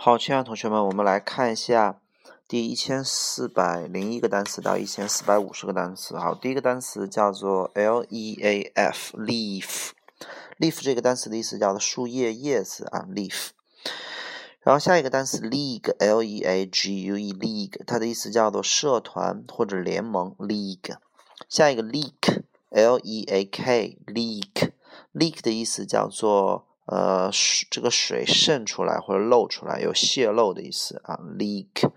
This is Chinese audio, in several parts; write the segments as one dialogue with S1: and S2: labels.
S1: 好，亲爱的同学们，我们来看一下第一千四百零一个单词到一千四百五十个单词。好，第一个单词叫做 leaf，leaf。leaf 这个单词的意思叫做树叶、叶子啊，leaf。然后下一个单词 league，l-e-a-g-u-e，league，它的意思叫做社团或者联盟，league。下一个 leak，l-e-a-k，leak，leak 的意思叫做。呃，这个水渗出来或者漏出来，有泄漏的意思啊，leak。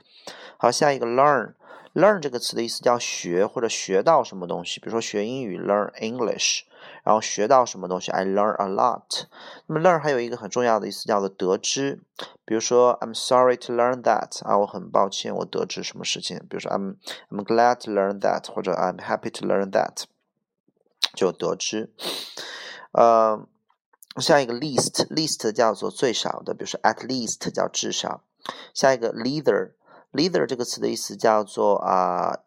S1: 好，下一个 learn，learn 这个词的意思叫学或者学到什么东西，比如说学英语 learn English，然后学到什么东西 I learn a lot。那么 learn 还有一个很重要的意思叫做得知，比如说 I'm sorry to learn that 啊，我很抱歉我得知什么事情，比如说 I'm I'm glad to learn that 或者 I'm happy to learn that，就得知，呃。下一个 least，least 叫做最少的，比如说 at least 叫至少。下一个 leather，leather 这个词的意思叫做啊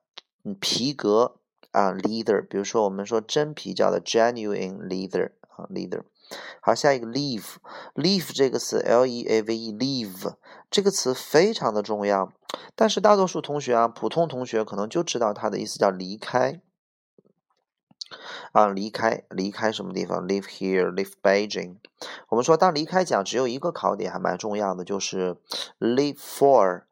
S1: 皮革啊 leather，比如说我们说真皮叫做 genuine leather 啊 leather。好，下一个 leave，leave 这个词 l e a v e leave 这个词非常的重要，但是大多数同学啊，普通同学可能就知道它的意思叫离开。啊，离开，离开什么地方？Leave here, leave Beijing。我们说，当离开讲只有一个考点，还蛮重要的，就是 leave for,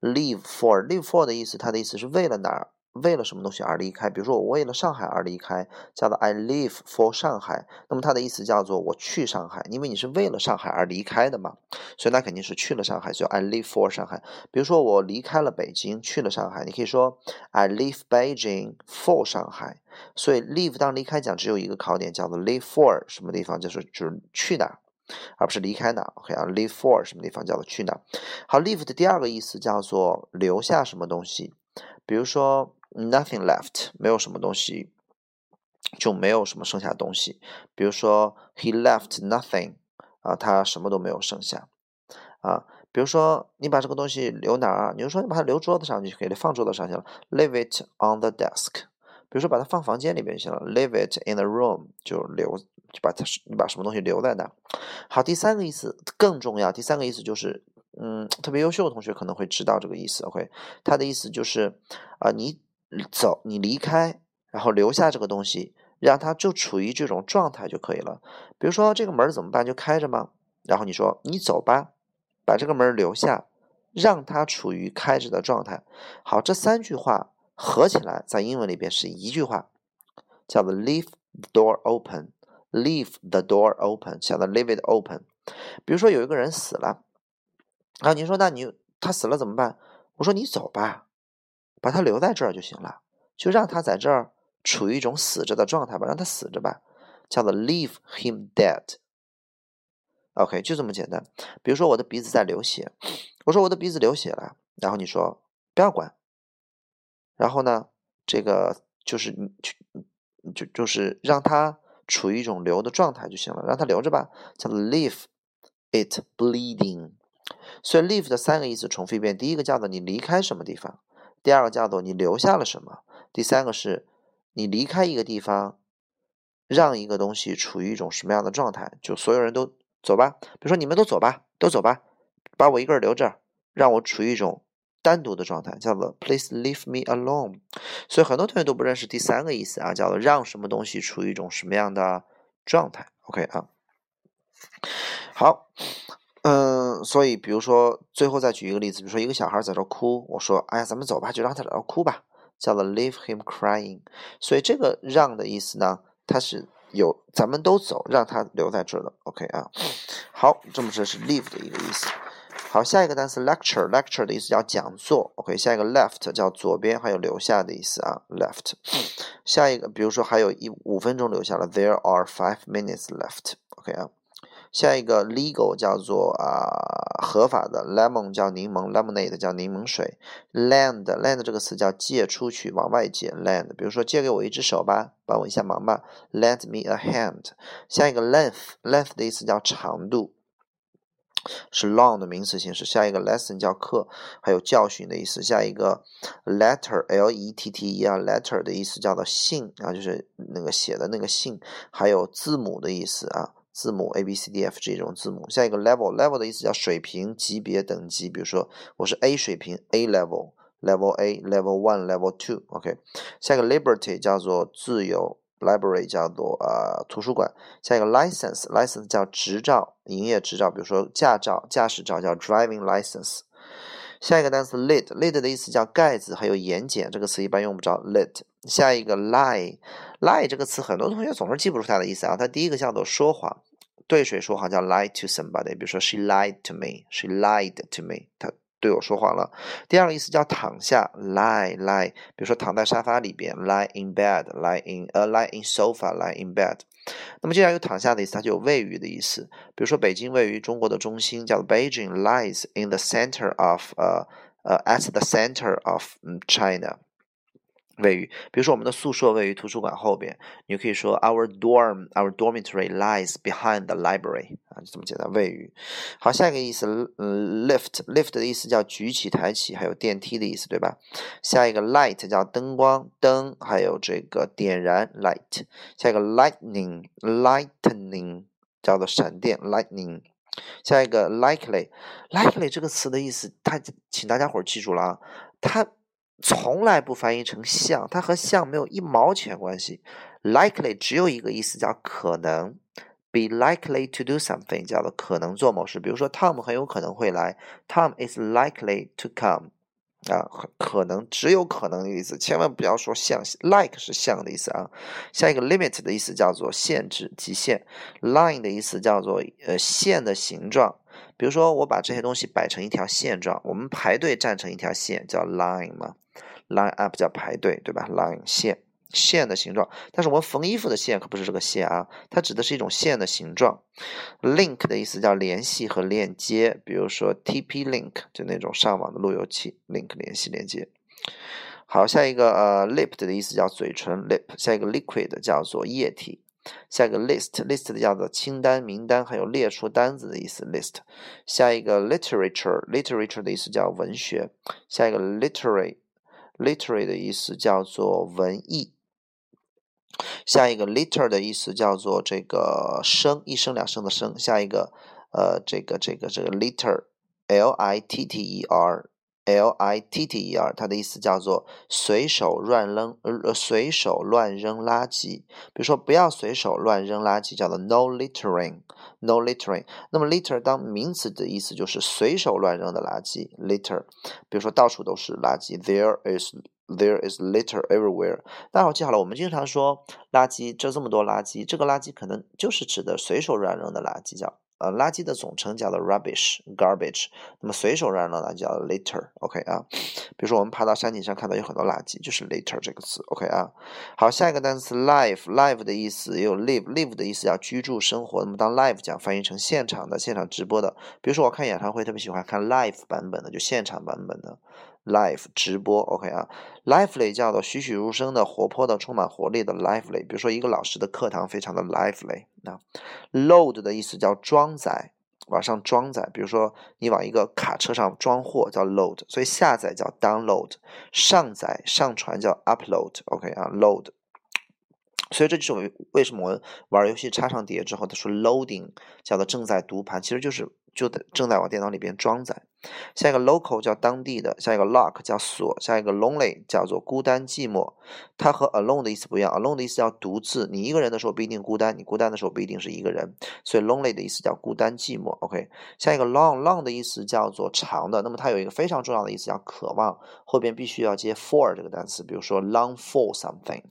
S1: leave for, leave for 的意思，它的意思是为了哪儿？为了什么东西而离开？比如说，我为了上海而离开，叫做 I leave for 上海。那么它的意思叫做我去上海，因为你是为了上海而离开的嘛，所以那肯定是去了上海，就 I leave for 上海。比如说，我离开了北京，去了上海，你可以说 I leave Beijing for 上海。所以 leave 当离开讲只有一个考点，叫做 leave for 什么地方，就是就是去哪，而不是离开哪。OK 啊，leave for 什么地方叫做去哪。好，leave 的第二个意思叫做留下什么东西，比如说。Nothing left，没有什么东西，就没有什么剩下东西。比如说，He left nothing，啊，他什么都没有剩下。啊，比如说，你把这个东西留哪儿？你就说你把它留桌子上，就可以了放桌子上去了。Leave it on the desk。比如说，把它放房间里面就行了。Leave it in the room，就留，就把它，你把什么东西留在那。好，第三个意思更重要。第三个意思就是，嗯，特别优秀的同学可能会知道这个意思。OK，它的意思就是，啊，你。走，你离开，然后留下这个东西，让它就处于这种状态就可以了。比如说这个门怎么办？就开着吗？然后你说你走吧，把这个门留下，让它处于开着的状态。好，这三句话合起来在英文里边是一句话，叫做 leave the door open，leave the door open，叫做 leave it open。比如说有一个人死了，然啊，你说那你他死了怎么办？我说你走吧。把他留在这儿就行了，就让他在这儿处于一种死着的状态吧，让他死着吧，叫做 leave him dead。OK，就这么简单。比如说我的鼻子在流血，我说我的鼻子流血了，然后你说不要管，然后呢，这个就是就就就是让他处于一种流的状态就行了，让他留着吧，叫做 leave it bleeding。所以 leave 的三个意思重复一遍，第一个叫做你离开什么地方。第二个叫做你留下了什么？第三个是你离开一个地方，让一个东西处于一种什么样的状态？就所有人都走吧，比如说你们都走吧，都走吧，把我一个人留这，让我处于一种单独的状态，叫做 Please leave me alone。所以很多同学都不认识第三个意思啊，叫做让什么东西处于一种什么样的状态？OK 啊，好。嗯，所以比如说，最后再举一个例子，比如说一个小孩在这哭，我说：“哎呀，咱们走吧，就让他在这哭吧，叫做 leave him crying。”所以这个让的意思呢，它是有咱们都走，让他留在这儿的。OK 啊，好，这么这是 leave 的一个意思。好，下一个单词 lecture，lecture 的意思叫讲座。OK，下一个 left 叫左边，还有留下的意思啊，left。下一个，比如说还有一五分钟留下了，there are five minutes left。OK 啊。下一个 legal 叫做啊合法的，lemon 叫柠檬，lemonade 叫柠檬水，lend lend 这个词叫借出去，往外借，lend。比如说借给我一只手吧，帮我一下忙吧，lend me a hand。下一个 length length 的意思叫长度，是 long 的名词形式。下一个 lesson 叫课，还有教训的意思。下一个 letter l e t t e 啊 letter 的意思叫做信啊，就是那个写的那个信，还有字母的意思啊。字母 A B C D F G 这种字母。下一个 level，level 的意思叫水平、级别、等级。比如说我是 A 水平，A level，level A，level one，level two，OK。下一个 liberty 叫做自由，library 叫做呃图书馆。下一个 license，license 叫执照、营业执照，比如说驾照、驾驶照叫 driving license。下一个单词 lid，lid 的意思叫盖子，还有眼睑，这个词一般用不着 lid。下一个 lie lie 这个词很多同学总是记不住它的意思啊。它第一个叫做说谎，对谁说谎叫 lie to somebody，比如说 she lied to me，she lied to me，她对我说谎了。第二个意思叫躺下，lie lie，比如说躺在沙发里边，lie in bed，lie in 呃 lie in sofa，lie in bed。那么既然有躺下的意思，它就有位于的意思。比如说，北京位于中国的中心，叫 Beijing lies in the center of 呃呃 at the center of China。位于，比如说我们的宿舍位于图书馆后边，你就可以说 Our dorm, our dormitory lies behind the library 啊，就这么简单。位于，好，下一个意思，嗯，lift，lift 的意思叫举起、抬起，还有电梯的意思，对吧？下一个 light 叫灯光、灯，还有这个点燃 light。下一个 lightning，lightning 叫做闪电 lightning。下一个 likely，likely 这个词的意思，它，请大家伙儿记住了啊，它。从来不翻译成像，它和像没有一毛钱关系。Likely 只有一个意思，叫可能。Be likely to do something 叫做可能做某事。比如说，Tom 很有可能会来。Tom is likely to come 啊，可能只有可能的意思，千万不要说像。Like 是像的意思啊。下一个 limit 的意思叫做限制、极限。Line 的意思叫做呃线的形状。比如说，我把这些东西摆成一条线状，我们排队站成一条线，叫 line 嘛。Line up 叫排队，对吧？Line 线线的形状，但是我们缝衣服的线可不是这个线啊，它指的是一种线的形状。Link 的意思叫联系和链接，比如说 TP Link 就那种上网的路由器，Link 联系连接。好，下一个呃，Lip 的意思叫嘴唇，Lip。下一个 Liquid 叫做液体。下一个 List，List 叫做清单、名单，还有列出单子的意思。List。下一个 Literature，Literature 的意思叫文学。下一个 Literary。Literary 的意思叫做文艺，下一个 liter 的意思叫做这个声，一声两声的声。下一个，呃，这个这个这个 liter，l i t t e r L I T T E r，它的意思叫做随手乱扔，呃，随手乱扔垃圾。比如说，不要随手乱扔垃圾，叫做 no littering。No littering。那么 litter 当名词的意思就是随手乱扔的垃圾。litter，比如说到处都是垃圾。There is there is litter everywhere。大家伙记好了，我们经常说垃圾，这这么多垃圾，这个垃圾可能就是指的随手乱扔的垃圾，叫。呃，垃圾的总称叫做 rubbish，garbage。那么随手乱扔的叫 litter，OK 啊。比如说我们爬到山顶上看到有很多垃圾，就是 litter 这个词，OK 啊。好，下一个单词 live，live 的意思也有 live，live 的意思叫居住生活。那么当 live 讲翻译成现场的、现场直播的，比如说我看演唱会特别喜欢看 live 版本的，就现场版本的。Live 直播，OK 啊，lively 叫做栩栩如生的、活泼的、充满活力的 lively。比如说一个老师的课堂非常的 lively。啊 load 的意思叫装载，往上装载。比如说你往一个卡车上装货叫 load，所以下载叫 download，上载、上传叫 upload，OK 啊，load。所以这就是为什么我们玩游戏插上碟之后，他说 loading 叫做正在读盘，其实就是就得正在往电脑里边装载。下一个 local 叫当地的，下一个 lock 叫锁，下一个 lonely 叫做孤单寂寞。它和 alone 的意思不一样，alone 的意思叫独自，你一个人的时候不一定孤单，你孤单的时候不一定是一个人。所以 lonely 的意思叫孤单寂寞。OK，下一个 long，long 的意思叫做长的，那么它有一个非常重要的意思叫渴望，后边必须要接 for 这个单词，比如说 long for something。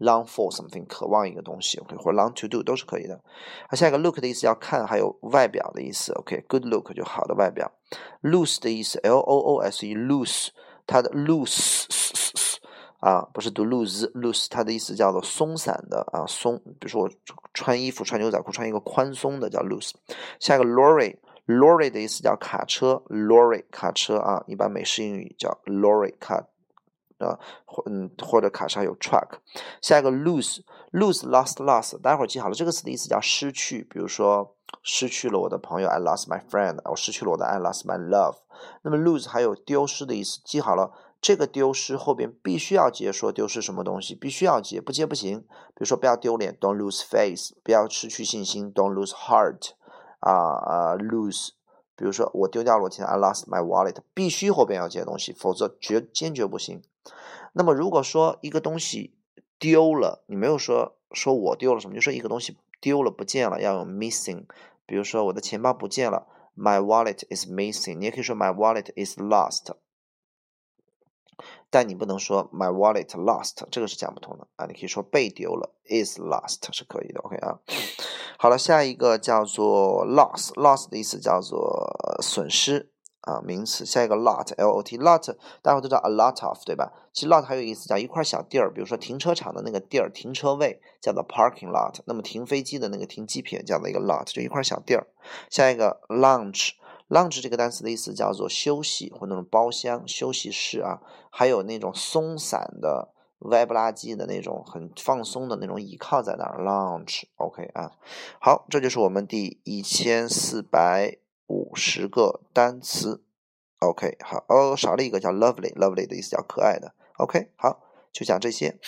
S1: Long for something，渴望一个东西，OK，或者 long to do 都是可以的。好，下一个 look 的意思要看，还有外表的意思，OK，good look 就好的外表。Loose 的意思，L O O S E，loose，它的 loose 啊，不是读 lose，loose，它的意思叫做松散的啊，松。比如说我穿衣服穿牛仔裤穿一个宽松的叫 loose。下一个 lorry，lorry 的意思叫卡车，lorry 卡车啊，一般美式英语叫 lorry car。啊，或嗯，或者卡上有 truck。下一个 lose，lose，lost，lost。待会儿记好了，这个词的意思叫失去。比如说，失去了我的朋友，I lost my friend。我失去了我的，I lost my love。那么 lose 还有丢失的意思，记好了，这个丢失后边必须要接说丢失什么东西，必须要接，不接不行。比如说不要丢脸，don't lose face；不要失去信心，don't lose heart。啊啊，lose。比如说我丢掉了我钱，I lost my wallet，必须后边要接东西，否则绝坚决不行。那么如果说一个东西丢了，你没有说说我丢了什么，就说一个东西丢了不见了，要用 missing。比如说我的钱包不见了，my wallet is missing。你也可以说 my wallet is lost。但你不能说 my wallet lost，这个是讲不通的啊。你可以说被丢了，is lost 是可以的。OK 啊，好了，下一个叫做 loss，loss 的意思叫做损失啊，名词。下一个 lot，l o t，lot 大家都知道 a lot of 对吧？其实 lot 还有意思叫一块小地儿，比如说停车场的那个地儿，停车位叫做 parking lot。那么停飞机的那个停机坪叫做一个 lot，就一块小地儿。下一个 lunch。Lounge 这个单词的意思叫做休息或那种包厢、休息室啊，还有那种松散的、歪不拉几的那种很放松的那种倚靠在那儿。Lounge，OK 啊，好，这就是我们第一千四百五十个单词。OK，好，哦，少了一个叫 lovely，lovely 的意思叫可爱的。OK，好，就讲这些。